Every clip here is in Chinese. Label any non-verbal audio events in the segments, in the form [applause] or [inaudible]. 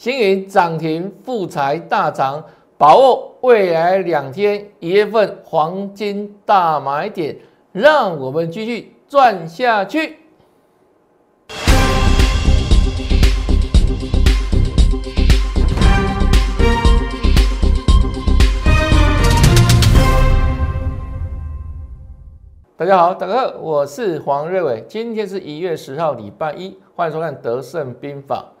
星云涨停，富财大涨，把握未来两天一月份黄金大买点，让我们继续赚下去。大家好，大哥，我是黄瑞伟，今天是一月十号，礼拜一，欢迎收看《德胜兵法》。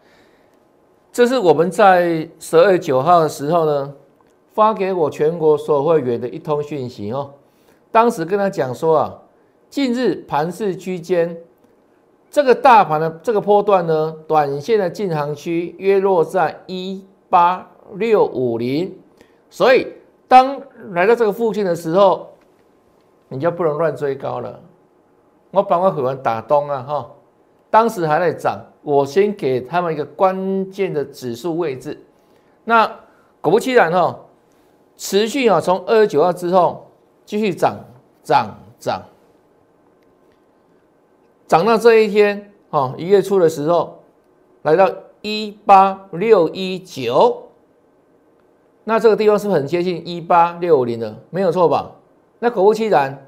这是我们在十二月九号的时候呢，发给我全国所有会员的一通讯息哦。当时跟他讲说啊，近日盘势区间，这个大盘的这个波段呢，短线的进行区约落在一八六五零，所以当来到这个附近的时候。你就不能乱追高了。我帮我会员打东啊，哈，当时还在涨，我先给他们一个关键的指数位置。那果不其然哈，持续啊，从二十九号之后继续涨涨涨，涨到这一天哦，一月初的时候来到一八六一九，那这个地方是不是很接近一八六零的？没有错吧？那果不其然，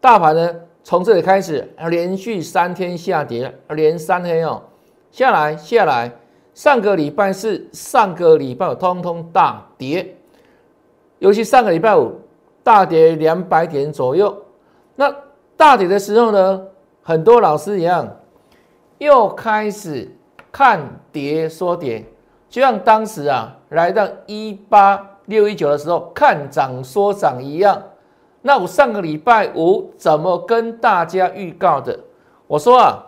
大盘呢从这里开始连续三天下跌，连三天哦下来下来，上个礼拜四、上个礼拜五通通大跌，尤其上个礼拜五大跌两百点左右。那大跌的时候呢，很多老师一样又开始看跌说跌，就像当时啊来到一八六一九的时候看涨说涨一样。那我上个礼拜五怎么跟大家预告的？我说啊，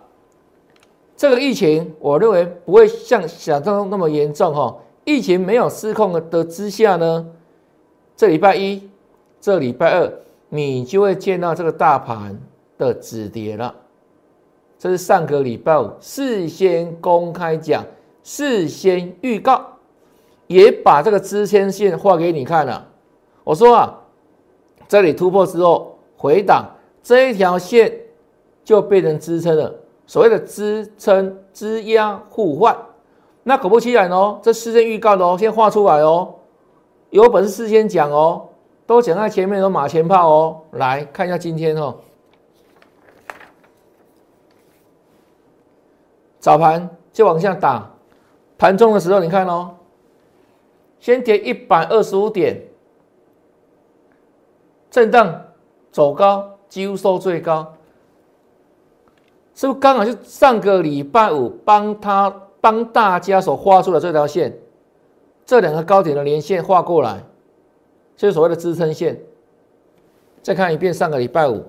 这个疫情我认为不会像想象中那么严重哈。疫情没有失控的之下呢，这礼拜一、这礼拜二你就会见到这个大盘的止跌了。这是上个礼拜五事先公开讲、事先预告，也把这个支撑线画给你看了。我说啊。这里突破之后回档，这一条线就变成支撑了。所谓的支撑、支压互换，那果不其然哦，这事先预告的哦，先画出来哦，有本事事先讲哦，都讲在前面都马前炮哦。来看一下今天哦，早盘就往下打，盘中的时候你看哦，先跌一百二十五点。震荡走高，几乎收最高，是不是刚好就上个礼拜五帮他帮大家所画出的这条线，这两个高点的连线画过来，就是所谓的支撑线。再看一遍上个礼拜五，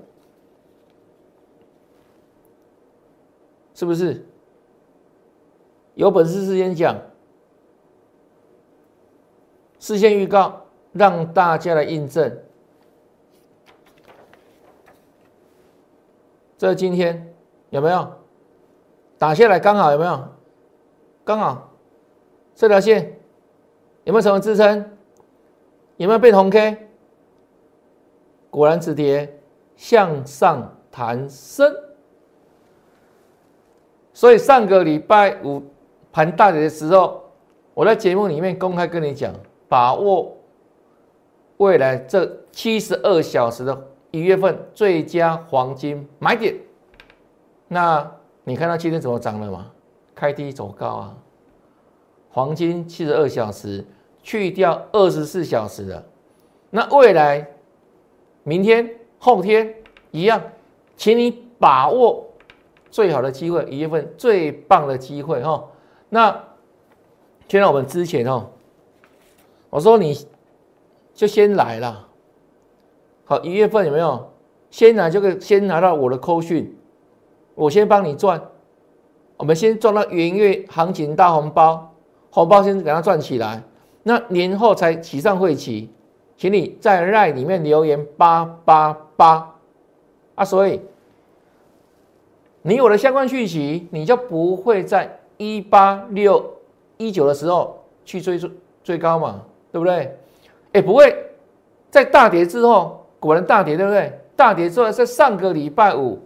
是不是？有本事事先讲，事先预告，让大家来印证。这今天有没有打下来？刚好有没有？刚好这条线有没有成为支撑？有没有被红 K？果然止跌向上弹升。所以上个礼拜五盘大跌的时候，我在节目里面公开跟你讲，把握未来这七十二小时的。一月份最佳黄金买点，那你看到今天怎么涨了吗？开低走高啊！黄金七十二小时去掉二十四小时的，那未来明天、后天一样，请你把握最好的机会，一月份最棒的机会哈。那现在我们之前哦，我说你就先来了。好，一月份有没有？先拿这个，先拿到我的扣讯，我先帮你赚。我们先赚到元月行情大红包，红包先给它赚起来。那年后才起上会期，请你在赖里面留言八八八啊！所以你有了相关讯息，你就不会在一八六一九的时候去追追最高嘛，对不对？哎，不会在大跌之后。果然大跌，对不对？大跌之后，在上个礼拜五，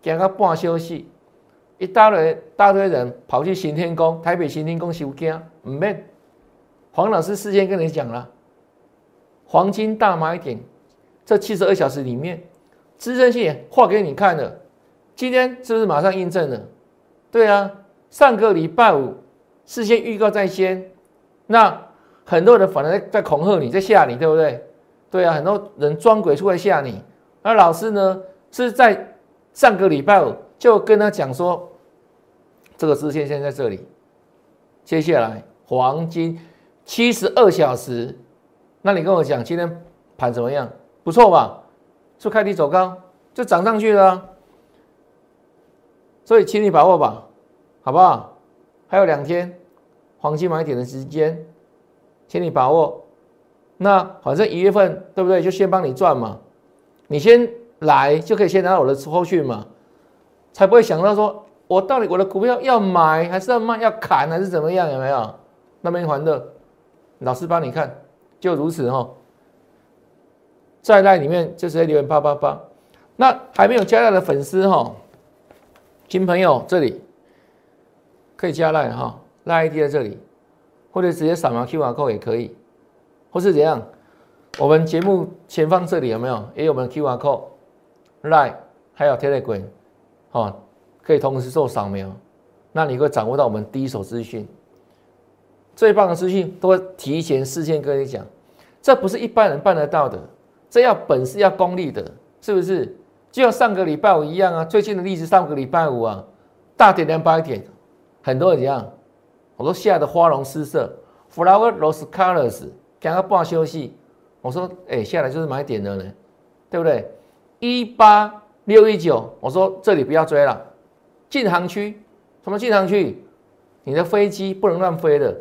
给个半休息，一大堆大堆人跑去行天宫，台北行天宫修经没，黄老师事先跟你讲了，黄金大买点，这七十二小时里面，支撑线画给你看了，今天是不是马上印证了？对啊，上个礼拜五事先预告在先，那很多人反而在恐吓你，在吓你，对不对？对啊，很多人装鬼出来吓你。而老师呢，是在上个礼拜五就跟他讲说，这个支线现在这里，接下来黄金七十二小时，那你跟我讲今天盘怎么样？不错吧？就开低走高，就涨上去了。所以，请你把握吧，好不好？还有两天黄金买点的时间，请你把握。那反正一月份对不对？就先帮你赚嘛，你先来就可以先拿到我的后续嘛，才不会想到说我到底我的股票要买还是要卖，要砍还是怎么样？有没有？那边还的，老师帮你看，就如此哈。在那里面就直接留言八八八。那还没有加赖的粉丝哈。新朋友，这里可以加赖哈，赖 ID 在这里，或者直接扫描 QR code 也可以，或是怎样？我们节目前方这里有没有？也有我们 QR Code、Live，还有 Telegram，哦，可以同时做扫描，那你会掌握到我们第一手资讯，最棒的资讯都会提前事先跟你讲，这不是一般人办得到的，这要本事要功力的，是不是？就像上个礼拜五一样啊，最近的例子，上个礼拜五啊，大跌两百点，很多人一样，我都吓得花容失色，flower rose colors，刚刚半休息，我说哎，下来就是买点了呢，对不对？一八六一九，我说这里不要追了，进航区，什么进航区？你的飞机不能乱飞的，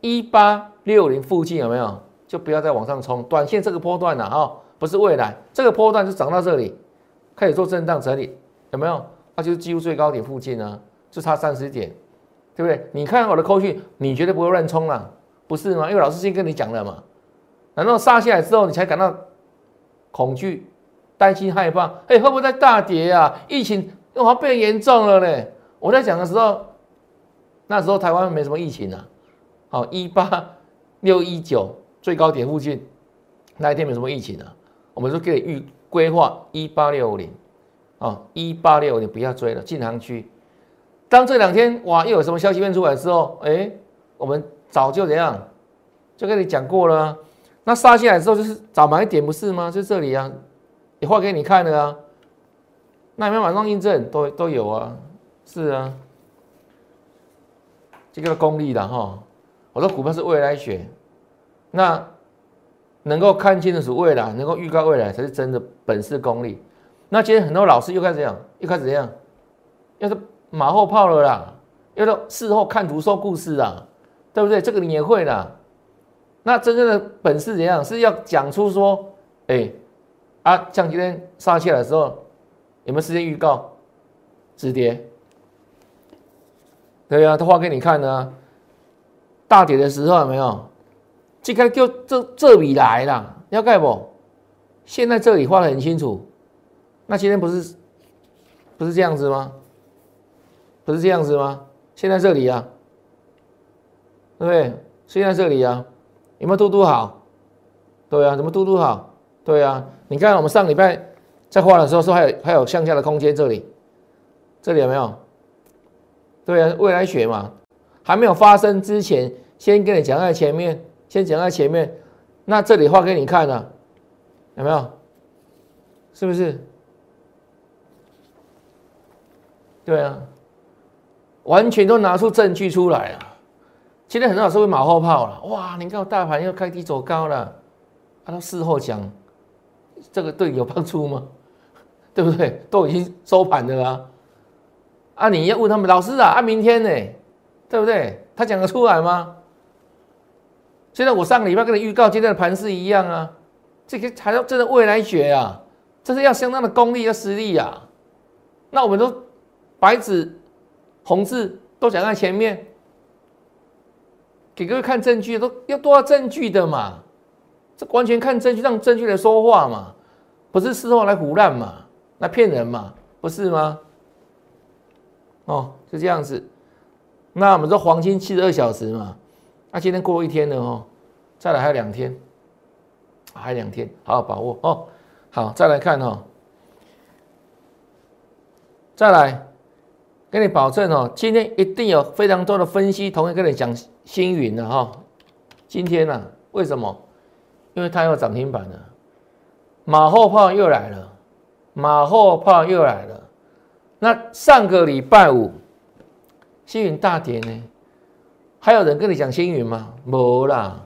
一八六零附近有没有？就不要再往上冲，短线这个波段了啊，不是未来，这个波段就涨到这里。开始做震荡整理，有没有？那就是几乎最高点附近呢，就差三十点，对不对？你看我的扣讯，你绝对不会乱冲了，不是吗？因为老师先跟你讲了嘛。难道杀下来之后，你才感到恐惧、担心、害怕？哎，会不会在大跌啊？疫情又好像变严重了呢？我在讲的时候，那时候台湾没什么疫情啊。好，一八六一九最高点附近那一天没什么疫情啊，我们说可以预。规划一八六五零，啊，一八六五零不要追了，进航区。当这两天哇又有什么消息面出来之后，哎，我们早就怎样，就跟你讲过了。那杀下来之后就是早买点不是吗？就这里啊，也画给你看了啊。那有没有马上印证？都都有啊，是啊。这个功力的哈，我说股票是未来学，那。能够看清的是未来，能够预告未来才是真的本事功力。那今天很多老师又开始讲，又开始怎样？要是马后炮了啦，要到事后看图说故事啦，对不对？这个你也会的。那真正的本事怎样？是要讲出说，哎，啊，像今天杀起来的时候，有没有时间预告止跌？对呀，他画给你看呢。大跌的时候有没有？这个就这这里来了，要盖不？现在这里画的很清楚，那今天不是不是这样子吗？不是这样子吗？现在这里啊，对不对？现在这里啊，有没有嘟嘟好？对啊，怎么嘟嘟好？对啊，你看我们上礼拜在画的时候说还有还有向下的空间，这里这里有没有？对啊，未来学嘛，还没有发生之前，先跟你讲在前面。先讲在前面，那这里画给你看了，有没有？是不是？对啊，完全都拿出证据出来了。今天很多老师会马后炮了，哇！你看大盘又开低走高了，他都事后讲，这个对你有帮助吗？[laughs] 对不对？都已经收盘的啦。啊，你要问他们老师啊，啊，明天呢？对不对？他讲得出来吗？现在我上个礼拜跟你预告，今天的盘势一样啊，这个还要真的未来学啊，这是要相当的功力和实力啊。那我们都白纸红字都讲在前面，给各位看证据，都要多少证据的嘛？这完全看证据，让证据来说话嘛，不是事后来胡乱嘛，来骗人嘛，不是吗？哦，是这样子。那我们说黄金七十二小时嘛。那今天过一天了哦，再来还有两天，还两天，好好把握哦。好，再来看哦，再来跟你保证哦，今天一定有非常多的分析，同样跟你讲星云的哈。今天呢，为什么？因为它要涨停板了，马后炮又来了，马后炮又来了。那上个礼拜五，星云大跌呢，还有人跟你讲星云吗？没啦，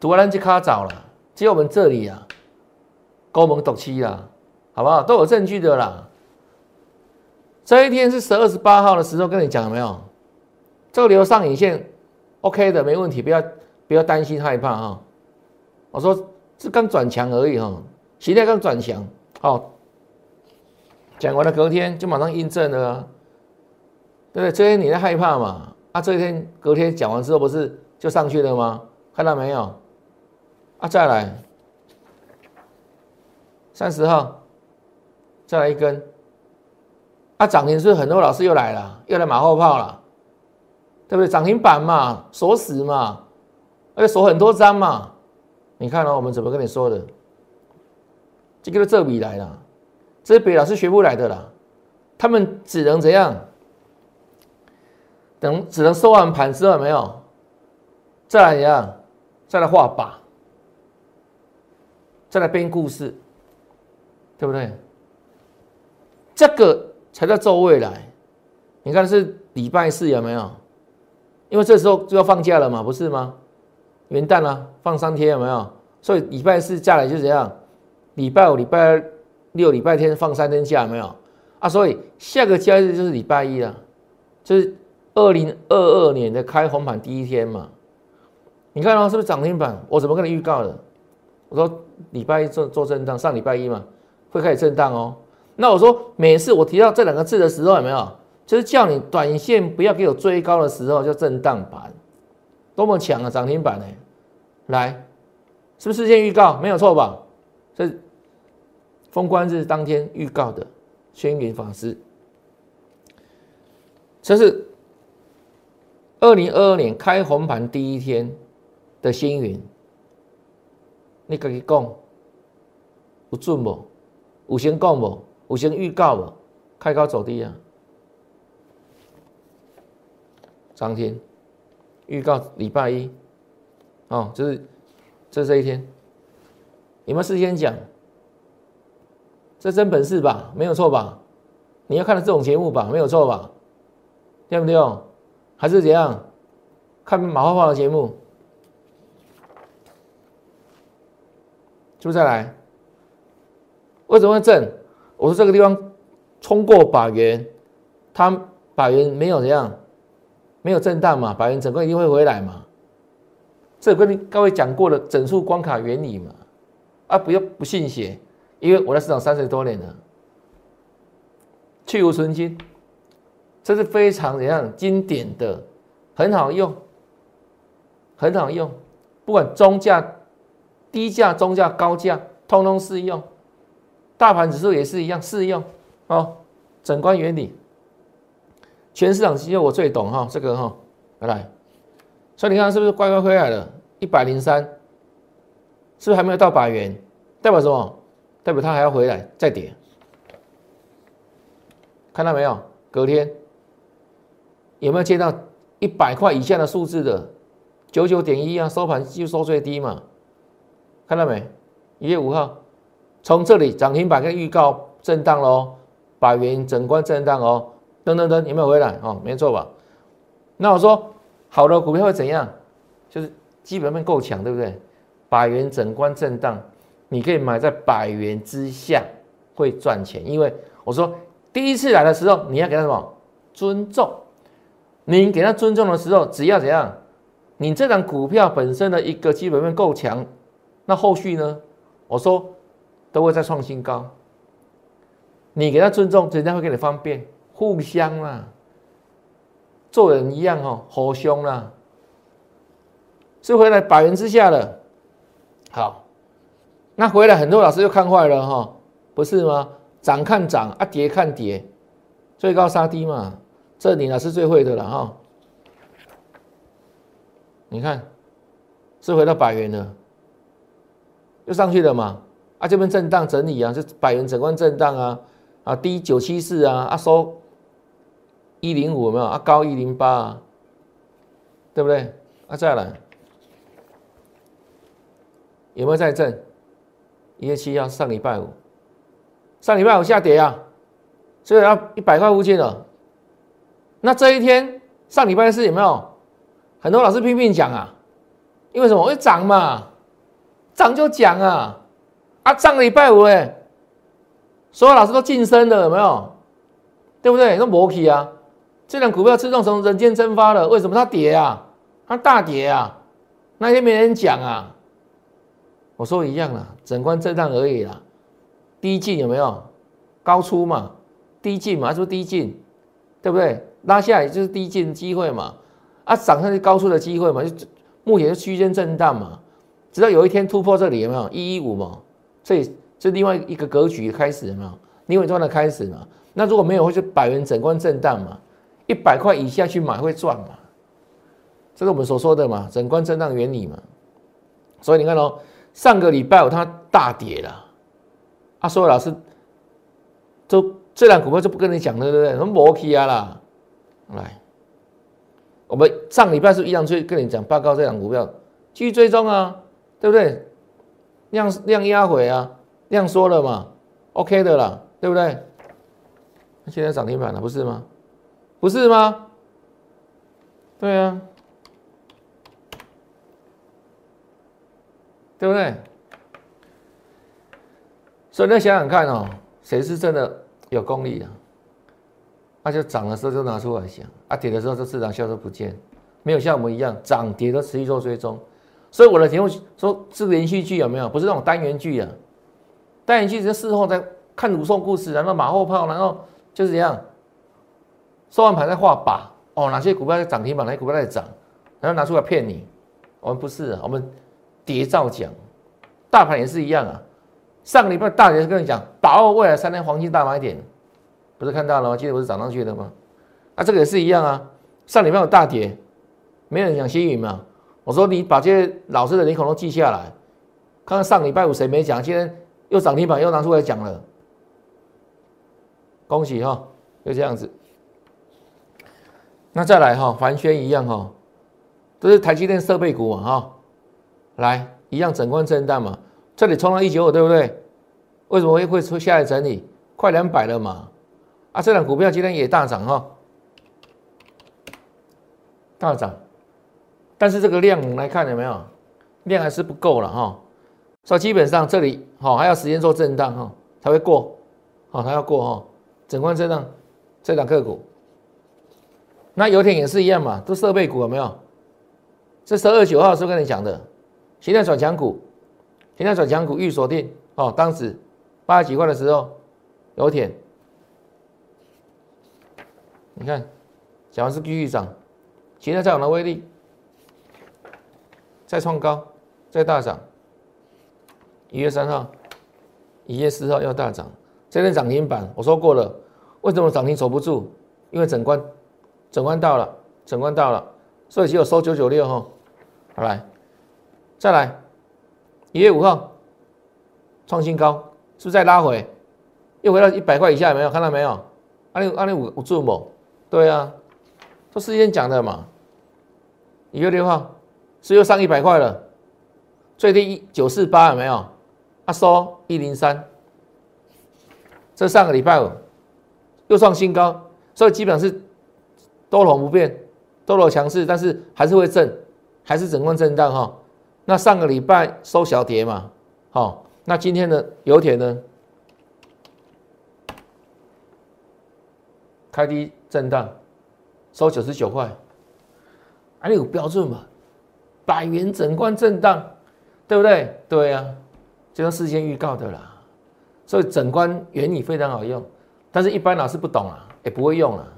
突然就卡早了，只有我们这里啊。高门斗七啦，好不好？都有证据的啦。这一天是十二十八号的时候，跟你讲了没有？这个留上影线，OK 的，没问题，不要不要担心害怕哈。我说是刚转强而已哈，形态刚转强。好，讲完了，隔天就马上印证了啊，对不对？这天你在害怕嘛？啊，这一天隔天讲完之后，不是就上去了吗？看到没有？啊，再来。三十号，再来一根，啊，涨停是不是很多老师又来了，又来马后炮了，对不对？涨停板嘛，锁死嘛，而且锁很多张嘛，你看哦，我们怎么跟你说的？这个这笔来了，这笔老师学不来的啦，他们只能怎样？等只能收完盘之后没有，再来怎样？再来画靶，再来编故事。对不对？这个才叫做未来。你看是礼拜四有没有？因为这时候就要放假了嘛，不是吗？元旦啊，放三天有没有？所以礼拜四下来就怎样？礼拜五、礼拜六、礼拜天放三天假没有？啊，所以下个假日就是礼拜一了，就是二零二二年的开红盘第一天嘛。你看哦，是不是涨停板？我怎么跟你预告的？我说礼拜一做做震荡，上礼拜一嘛。会开始震荡哦。那我说，每次我提到这两个字的时候，有没有？就是叫你短线不要给我追高的时候，叫震荡板，多么强啊！涨停板呢？来，是不是事先预告？没有错吧？这封关日当天预告的，轩辕法师，这是二零二二年开红盘第一天的星云，你可以讲有准不？有先讲不？五先预告不？开高走低啊！当天预告礼拜一，哦，就是这这一天，有没有事先讲？这真本事吧？没有错吧？你要看的这种节目吧？没有错吧？对不对？还是怎样？看马化化的节目，是不是再来？为什么会震？我说这个地方冲过百元，它百元没有怎样，没有震荡嘛，百元整个一定会回来嘛。这跟各位讲过的整数关卡原理嘛。啊，不要不信邪，因为我在市场三十多年了，去无存金，这是非常怎样经典的，很好用，很好用，不管中价、低价、中价、高价，通通适用。大盘指数也是一样适用哦，整关原理，全市场只有我最懂哈，这个哈，来，所以你看是不是乖乖回来了？一百零三，是不是还没有到百元？代表什么？代表它还要回来再跌，看到没有？隔天有没有见到一百块以下的数字的？九九点一啊，收盘就收最低嘛，看到没？一月五号。从这里涨停板跟预告震荡喽，百元整关震荡哦，等等等，有没有回来？哦，没错吧？那我说好的股票会怎样？就是基本面够强，对不对？百元整关震荡，你可以买在百元之下，会赚钱。因为我说第一次来的时候，你要给他什么尊重？你给他尊重的时候，只要怎样？你这张股票本身的一个基本面够强，那后续呢？我说。都会再创新高，你给他尊重，人家会给你方便，互相啦，做人一样哦，好凶啦，是回来百元之下了，好，那回来很多老师又看坏了哈，不是吗？涨看涨啊，跌看跌，最高杀低嘛，这你老师最会的了哈。你看是回到百元了，又上去了嘛？啊，这边震荡整理啊，是百元整关震荡啊，啊低九七四啊，啊收一零五有没有？啊高一零八啊，对不对？啊再来有没有在震？一月七号上礼拜五，上礼拜五下跌啊，所以要一百块附近了。那这一天上礼拜四有没有？很多老师拼命讲啊，因为什么？会涨嘛，涨就讲啊。啊，上个礼拜五哎，所有老师都晋升了，有没有？对不对？那摩起啊，这两股票自动从人间蒸发了。为什么它跌啊？它大跌啊！那天没人讲啊。我说一样啦，整关震荡而已啦。低进有没有？高出嘛，低进嘛，是不是低进？对不对？拉下来就是低进机会嘛。啊，涨上去高出的机会嘛，就目前是区间震荡嘛。直到有一天突破这里有没有？一一五嘛。所以这另外一个格局开始嘛，另外一段的开始嘛。那如果没有，会是百元整关震荡嘛？一百块以下去买会赚嘛？这是我们所说的嘛，整关震荡原理嘛。所以你看哦，上个礼拜五它大跌了，啊，所有老师都这两股票就不跟你讲了，对不对？什么摩基啊啦，来，我们上礼拜是一样去跟你讲报告这两股票继续追踪啊，对不对？量量压回啊，量缩了嘛，OK 的啦，对不对？现在涨停板了，不是吗？不是吗？对啊，对不对？所以你想想看哦，谁是真的有功力的？那就涨的时候就拿出来想，啊跌的时候就市场消失不见，没有像我们一样涨跌都持续做追踪。所以我的题目说是连续剧有没有？不是那种单元剧啊，单元剧是事后在看鲁宋故事，然后马后炮，然后就是这样，收完盘再画靶。哦，哪些股票在涨停板，哪些股票在涨，然后拿出来骗你。我们不是，我们谍照讲，大盘也是一样啊。上个礼拜大跌跟你讲，把握未来三天黄金大买点，不是看到了吗？今天不是涨上去的吗？啊，这个也是一样啊。上礼拜有大跌，没人讲新宇嘛。我说你把这些老师的脸孔都记下来，看看上礼拜五谁没讲，今天又涨停板又拿出来讲了，恭喜哈，就这样子。那再来哈，凡轩一样哈，都是台积电设备股嘛哈，来一样整关震荡嘛，这里冲到一九五对不对？为什么会会出下来整理？快两百了嘛，啊，这两股票今天也大涨哈，大涨。但是这个量来看有没有？量还是不够了哈，所以基本上这里好还要时间做震荡哈才会过，好它要过哈，整关震荡这两个股，那油田也是一样嘛，都设备股有没有？这十二九号是跟你讲的，现在转强股，现在转强股预锁定哦，当时八十几块的时候油田，你看讲完是继续涨，现在再有的威力。再创高，再大涨。一月三号，一月四号要大涨，这天涨停板我说过了，为什么涨停守不住？因为整关，整关到了，整关到了，所以只有收九九六哈。好来，再来，一月五号创新高，是不是再拉回？又回到一百块以下，有没有看到没有？二零二零五五注某，对啊，都事先讲的嘛。一月六号。是又上一百块了，最低一九四八有没有？啊收一零三，这上个礼拜五又创新高，所以基本上是多头不变，多头强势，但是还是会震，还是整个震荡哈。那上个礼拜收小跌嘛，好，那今天的油田呢？开低震荡，收九十九块，啊，你有标准嘛？百元整关震荡，对不对？对呀，这是事先预告的啦。所以整关原理非常好用，但是一般老师不懂啊，也不会用啊。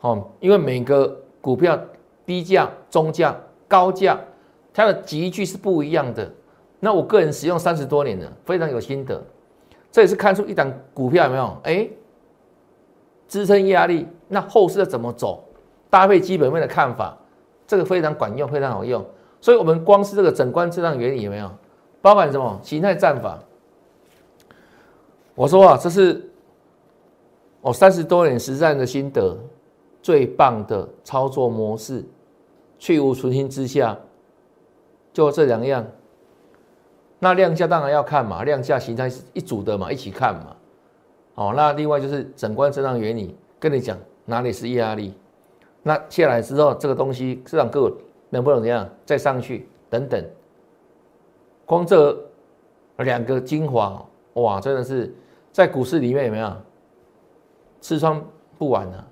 哦，因为每个股票低价、中价、高价，它的集聚是不一样的。那我个人使用三十多年了，非常有心得。这也是看出一档股票有没有？哎，支撑压力，那后市要怎么走？搭配基本面的看法。这个非常管用，非常好用。所以，我们光是这个整关震荡原理有没有包含什么形态战法？我说啊，这是我三十多年实战的心得，最棒的操作模式，去无存心之下，就这两样。那量价当然要看嘛，量价形态是一组的嘛，一起看嘛。哦，那另外就是整关震荡原理，跟你讲哪里是压力，那下来之后这个东西市场个能不能怎样再上去等等。光这两个精华，哇，真的是在股市里面有没有吃穿不完啊？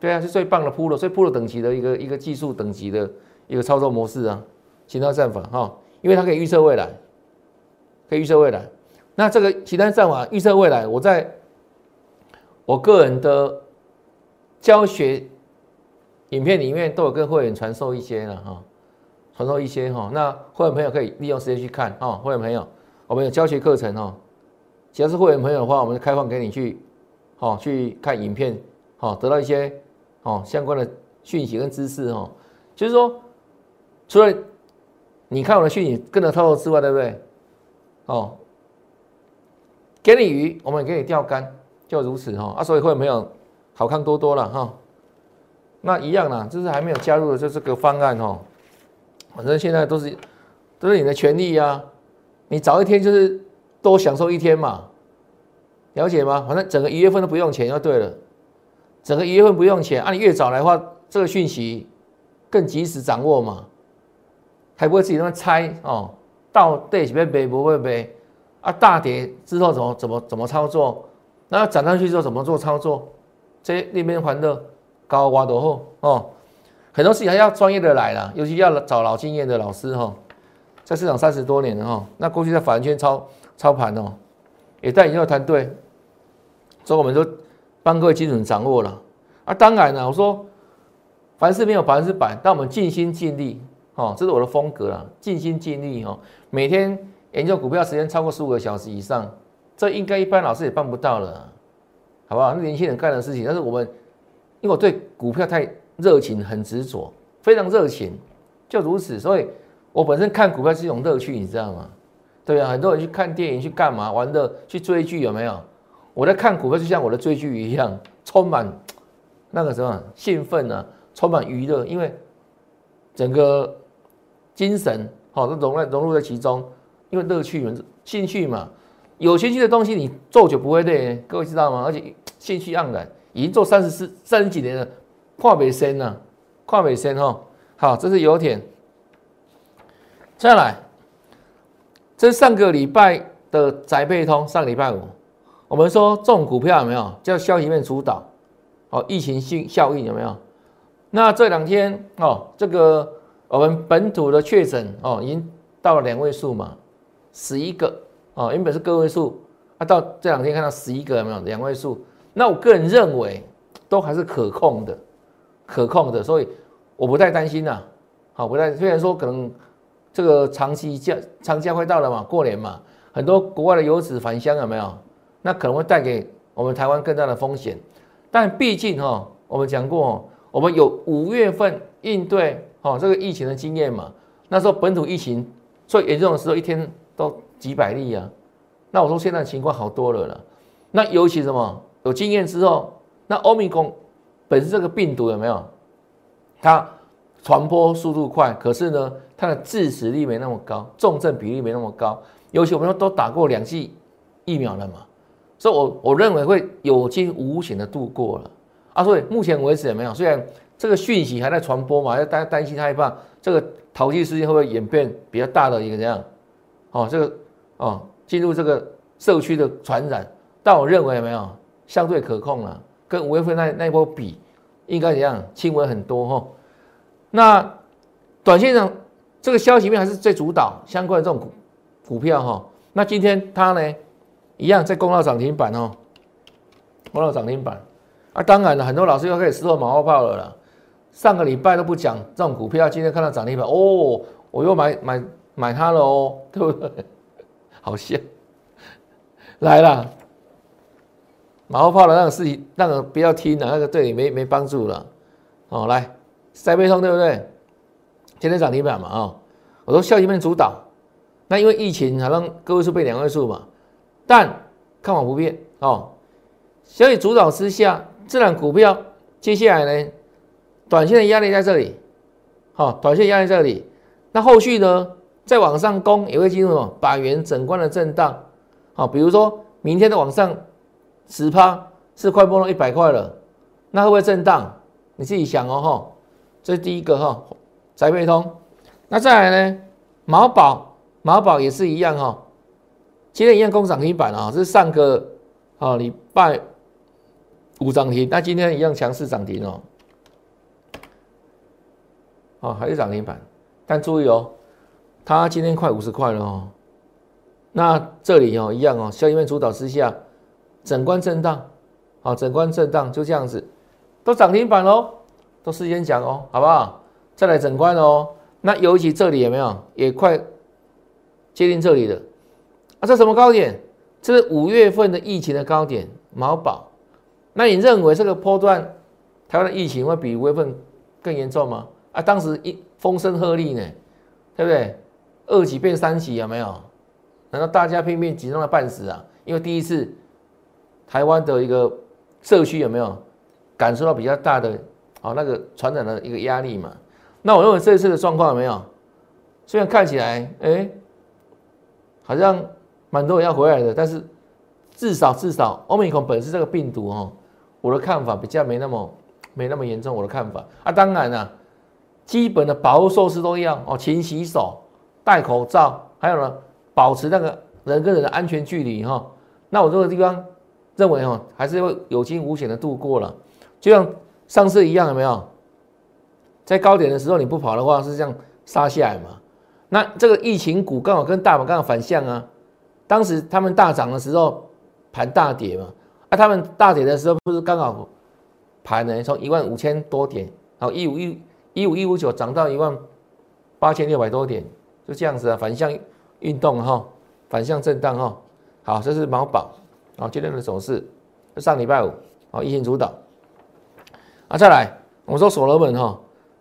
对啊，是最棒的铺了，最铺了等级的一个一个技术等级的一个操作模式啊，其他战法哈，因为它可以预测未来。可以预测未来，那这个其他战法预测未来，我在我个人的教学影片里面都有跟会员传授一些了哈，传授一些哈，那会员朋友可以利用时间去看哈，会员朋友，我们有教学课程哈，只要是会员朋友的话，我们就开放给你去，哦，去看影片，哦，得到一些哦相关的讯息跟知识哦，就是说，除了你看我的讯息跟着操作之外，对不对？哦，给你鱼，我们也给你钓竿，就如此哈。啊，所以会员朋友好看多多了哈。那一样啦，就是还没有加入的就这个方案哈。反正现在都是都是你的权利呀，你早一天就是多享受一天嘛，了解吗？反正整个一月份都不用钱就对了，整个一月份不用钱，啊，你越早来话，这个讯息更及时掌握嘛，还不会自己那么猜哦。到底是要背不会背啊？大跌之后怎么怎么怎么操作？那涨上去之后怎么做操作？这那边还的高挖多厚哦？很多事情还要专业的来啦，尤其要找老经验的老师哈，在市场三十多年了哈。那过去在法人圈操操盘哦，也带研究团队，所以我们就帮各位精准掌握了啊。当然了，我说凡事没有百分之百，但我们尽心尽力。哦，这是我的风格啊，尽心尽力哦。每天研究股票时间超过十五个小时以上，这应该一般老师也办不到了，好不好？那年轻人干的事情，但是我们，因为我对股票太热情，很执着，非常热情，就如此。所以我本身看股票是一种乐趣，你知道吗？对啊，很多人去看电影去干嘛？玩的去追剧有没有？我在看股票就像我的追剧一样，充满那个什么兴奋啊？充满娱乐，因为整个。精神好，都融在融入在其中，因为乐趣嘛，兴趣嘛，有兴趣的东西你做就不会累，各位知道吗？而且兴趣盎然，已经做三十四三十几年了，跨北深了，跨北深哈。好，这是油田。再来，这是上个礼拜的宅配通，上礼拜五，我们说这种股票有没有叫消息面主导？哦，疫情性效应有没有？那这两天哦，这个。我们本土的确诊哦，已经到了两位数嘛，十一个哦，原本是个位数，啊，到这两天看到十一个有没有两位数？那我个人认为都还是可控的，可控的，所以我不太担心呐。好，不太虽然说可能这个长期假长假快到了嘛，过年嘛，很多国外的游子返乡有没有？那可能会带给我们台湾更大的风险。但毕竟哈，我们讲过，我们有五月份应对。哦，这个疫情的经验嘛，那时候本土疫情最严重的时候，一天都几百例啊。那我说现在情况好多了了。那尤其什么有经验之后，那欧米伽本身这个病毒有没有？它传播速度快，可是呢，它的致死率没那么高，重症比例没那么高。尤其我们都打过两剂疫苗了嘛，所以我我认为会有惊无险的度过了啊。所以目前为止也没有，虽然。这个讯息还在传播嘛？要担担心害怕，这个淘气事件会不会演变比较大的一个怎样？哦，这个哦，进入这个社区的传染，但我认为有没有相对可控了，跟五月份那那一波比，应该怎样轻微很多哈。那短线上这个消息面还是最主导相关的这种股股票哈。那今天它呢一样在攻到涨停板哦，攻到涨停板啊，当然了，很多老师又开始吃后马后炮了啦。上个礼拜都不讲这种股票，今天看到涨停板，哦，我又买买买它了哦，对不对？[laughs] 好像，来了，马后炮的那个事情，那个不要听了，那个对你没没帮助了。哦，来，塞贝通对不对？今天涨停板嘛啊，我说消息面主导，那因为疫情好像个位数变两位数嘛，但看法不变哦，消息主导之下，自然股票接下来呢，短线的压力在这里，好，短线压力在这里，那后续呢，再往上攻也会进入什么？百元整关的震荡，好，比如说明天的往上十趴是快破到一百块了，那会不会震荡？你自己想哦哈，这是第一个哈，宅配通，那再来呢，毛宝毛宝也是一样哈，今天一样攻涨停板啊，是上个啊礼拜五涨停，那今天一样强势涨停哦，哦还是涨停板，但注意哦，它今天快五十块了哦，那这里哦一样哦，消息面主导之下，整关震荡，好整关震荡就这样子。都涨停板喽，都事先讲哦，好不好？再来整关哦。那尤其这里有没有也快接近这里了？啊，这什么高点？这是五月份的疫情的高点，毛宝。那你认为这个波段台湾的疫情会比五月份更严重吗？啊，当时一风声鹤唳呢，对不对？二级变三级有没有？难道大家拼命紧张的半死啊？因为第一次台湾的一个社区有没有？感受到比较大的啊那个传染的一个压力嘛，那我认为这一次的状况有没有？虽然看起来哎，好像蛮多人要回来的，但是至少至少欧米克本身这个病毒哦，我的看法比较没那么没那么严重。我的看法啊，当然了，基本的保护措施都一样哦，勤洗手、戴口罩，还有呢，保持那个人跟人的安全距离哈。那我这个地方认为哈，还是会有惊无险的度过了。就像上次一样，有没有？在高点的时候你不跑的话，是这样杀下来嘛？那这个疫情股刚好跟大盘刚好反向啊。当时他们大涨的时候盘大跌嘛，啊，他们大跌的时候不是刚好盘呢从一万五千多点，然后一五一一五一五九涨到一万八千六百多点，就这样子啊，反向运动哈，反向震荡哈。好，这是毛宝啊，今天的走势，上礼拜五啊，疫情主导。啊，再来，我们说所罗门哈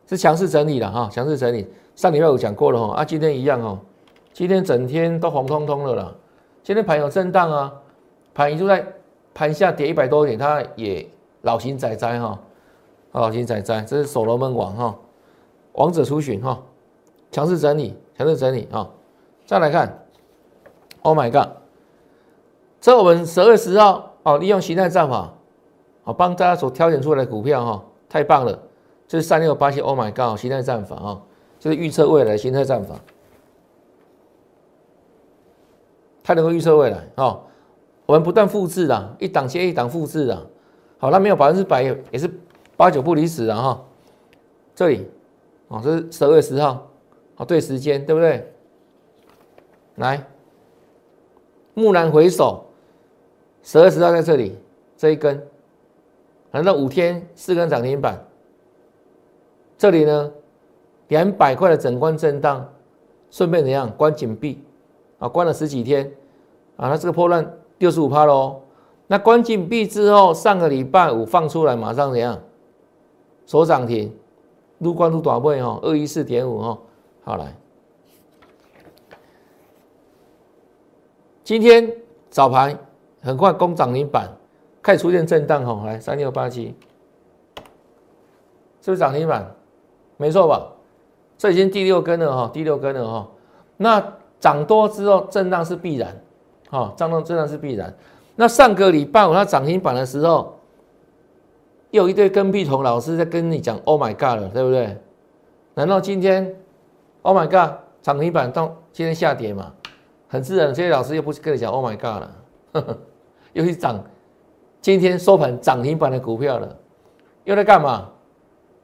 是强势整理了哈，强势整理。上礼拜五讲过了哈，啊，今天一样哦，今天整天都红彤彤的了。今天盘有震荡啊，盘一直在盘下跌一百多点，它也老型仔仔哈，老型仔仔，这是所罗门王哈，王者出巡哈，强势整理，强势整理哈。再来看，Oh my god，这我们十二月十号哦，利用形态战法。哦，帮大家所挑选出来的股票哈，太棒了！这是三六八七，Oh my God，形态战法啊，就是预测未来形态战法，它能够预测未来哦。我们不断复制的，一档接一档复制的。好，那没有百分之百，也是八九不离十的哈。这里，哦，这是十二月十号，好，对时间对不对？来，木兰回首，十二十号在这里，这一根。难道五天四根涨停板？这里呢，两百块的整关震荡，顺便怎样关紧闭啊？关了十几天啊，那这个破烂六十五趴喽。那关紧闭之后，上个礼拜五放出来，马上怎样？锁涨停，入关入短位哈，二一四点五哈。好来，今天早盘很快攻涨停板。开始出现震荡哈，来三六八七，是不是涨停板？没错吧？这已经第六根了哈，第六根了哈。那涨多之后震荡是必然，哈，震荡震荡是必然。那上个礼拜五它涨停板的时候，又有一堆跟屁虫老师在跟你讲 “Oh my God” 了，对不对？难道今天 “Oh my God” 涨停板到今天下跌嘛？很自然，这些老师又不是跟你讲 “Oh my God” 了，又去涨。今天收盘涨停板的股票了，又在干嘛？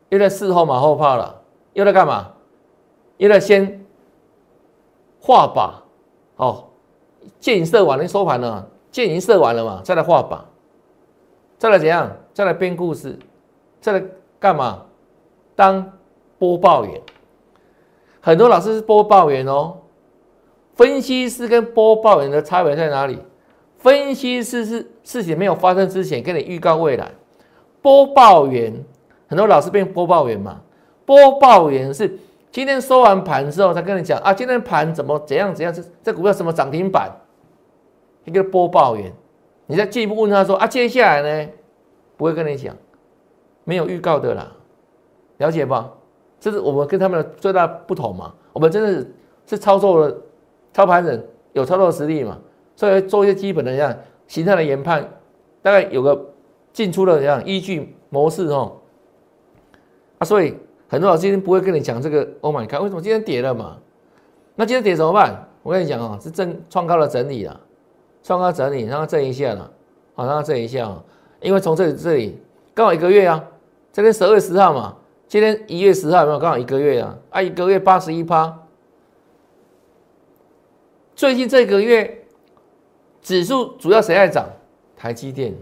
又在事后马后炮了，又在干嘛？又在先画靶，哦，箭射完了收盘了，箭已经射完了嘛，再来画靶，再来怎样？再来编故事，再来干嘛？当播报员，很多老师是播报员哦，分析师跟播报员的差别在哪里？分析师是事情没有发生之前跟你预告未来，播报员很多老师变播报员嘛，播报员是今天收完盘之后，他跟你讲啊，今天盘怎么怎样怎样，这这股票什么涨停板，一个播报员，你再进一步问他说啊，接下来呢，不会跟你讲，没有预告的啦，了解吧？这是我们跟他们的最大不同嘛。我们真的是是操作的操盘人，有操作实力嘛，所以做一些基本的这样形态的研判，大概有个进出的这样依据模式哦。啊，所以很多老师今天不会跟你讲这个。Oh my god，为什么今天跌了嘛？那今天跌怎么办？我跟你讲啊，是正创高的整理了，创高整理，让它震一下了，好，让它震一下啊。因为从这里这里刚好一个月啊，这天十二月十号嘛，今天一月十号有没有刚好一个月啊？啊，一个月八十一趴。最近这个月指数主要谁在涨？台积电。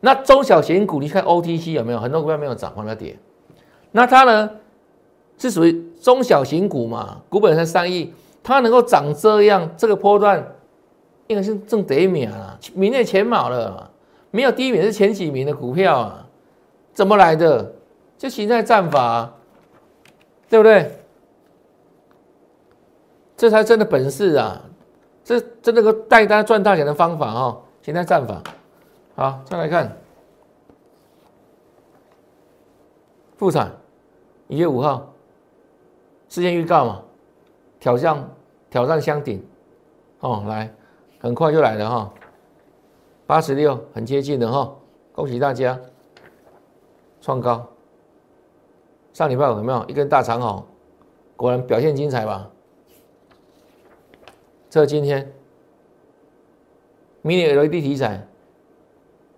那中小型股，你看 OTC 有没有？很多股票没有涨，反而跌。那它呢，是属于中小型股嘛？股本才三亿，它能够涨这样，这个波段应该是正得名了，名列前茅了。没有第一名是前几名的股票啊？怎么来的？就形态战法，对不对？这才真的本事啊！这这那个带单赚大钱的方法哦，形态战法。好，再来看。复产，一月五号，事件预告嘛，挑战挑战箱顶，哦，来，很快就来了哈，八十六，很接近的哈，恭喜大家，创高，上礼拜有没有一根大长虹？果然表现精彩吧？这今天，mini LED 题材，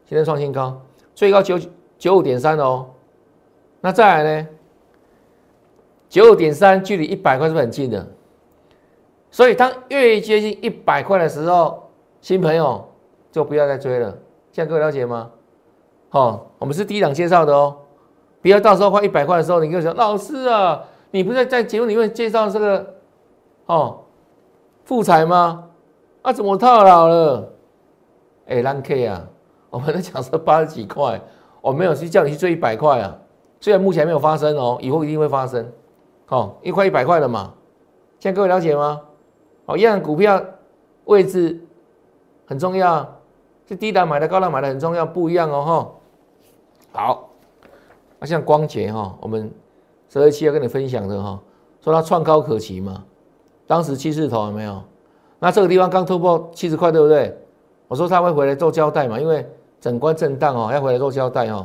今天创新高，最高九九五点三哦。那再来呢？九五点三距离一百块是不是很近的？所以当越接近一百块的时候，新朋友就不要再追了。现在各位了解吗？好，我们是第一档介绍的哦，不要到时候快一百块的时候，你跟我说老师啊，你不是在节目里面介绍这个哦富财吗？啊，怎么套牢了？哎，蓝 K 啊，我们在讲说 [laughs] 八十几块，我没有去叫你去追一百块啊。虽然目前没有发生哦，以后一定会发生。好，一块一百块了嘛，现在各位了解吗？好，一样股票位置很重要，是低档买的、高档买的很重要，不一样哦哈。好，那像光捷哈，我们十二期要跟你分享的哈，说它创高可期嘛，当时七字头有没有？那这个地方刚突破七十块，对不对？我说它会回来做交代嘛，因为整关震荡哦，要回来做交代哦。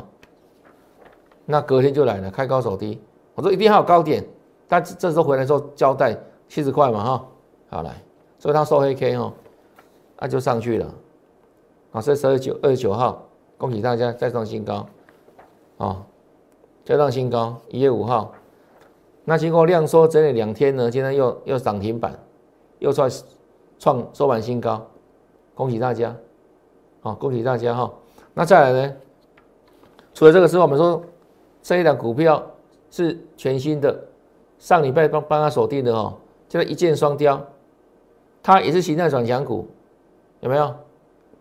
那隔天就来了，开高走低。我说一定要有高点，但这时候回来做交代七十块嘛哈，好来，所以它收黑 K 哦，那就上去了。好，所以十二九二十九号，恭喜大家再创新高，哦，再创新高。一月五号，那经过量缩整理两天呢，今天又又涨停板，又创创收盘新高，恭喜大家，好，恭喜大家哈。那再来呢？除了这个之外，我们说。这一档股票是全新的，上礼拜帮帮他锁定的哦，叫一箭双雕，它也是形态转强股，有没有？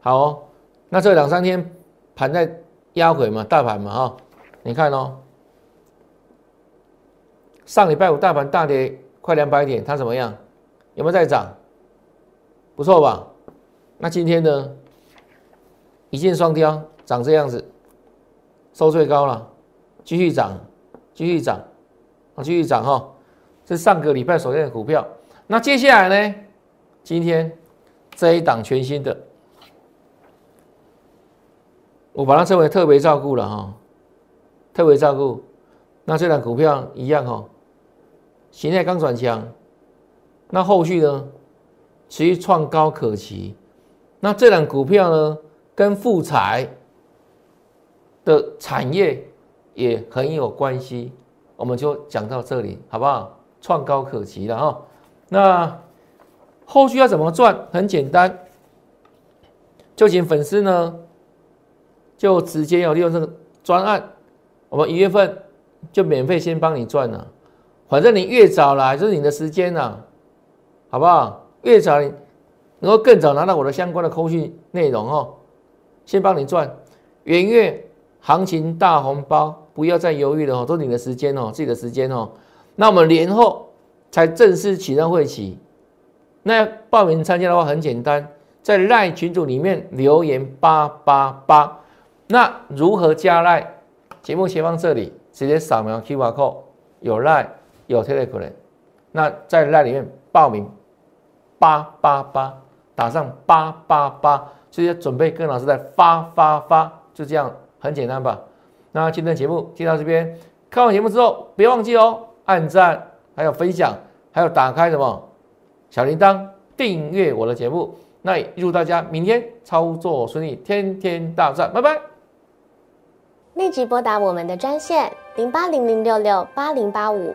好哦，那这两三天盘在压回嘛，大盘嘛哈，你看哦，上礼拜五大盘大跌快两百点，它怎么样？有没有在涨？不错吧？那今天呢？一箭双雕，长这样子，收最高了。继续涨，继续涨，啊，继续涨哈！这是上个礼拜所见的股票。那接下来呢？今天这一档全新的，我把它称为特别照顾了哈，特别照顾。那这档股票一样哈，形态刚转强，那后续呢，持续创高可期。那这档股票呢，跟富彩的产业。也很有关系，我们就讲到这里，好不好？创高可期了哈。那后续要怎么赚？很简单，就请粉丝呢，就直接要利用这个专案，我们一月份就免费先帮你赚了。反正你越早来，就是你的时间呐，好不好？越早你能够更早拿到我的相关的扣讯内容哦，先帮你赚元月行情大红包。不要再犹豫了哦，都是你的时间哦，自己的时间哦。那我们年后才正式启动会期。那报名参加的话很简单，在赖群组里面留言八八八。那如何加赖？节目前方这里直接扫描 QR code，有赖有 Telegram。那在那里面报名八八八，打上八八八，直接准备跟老师在发发发，就这样很简单吧？那今天的节目就到这边，看完节目之后别忘记哦，按赞，还有分享，还有打开什么小铃铛，订阅我的节目。那也祝大家明天操作顺利，天天大赚，拜拜。立即拨打我们的专线零八零零六六八零八五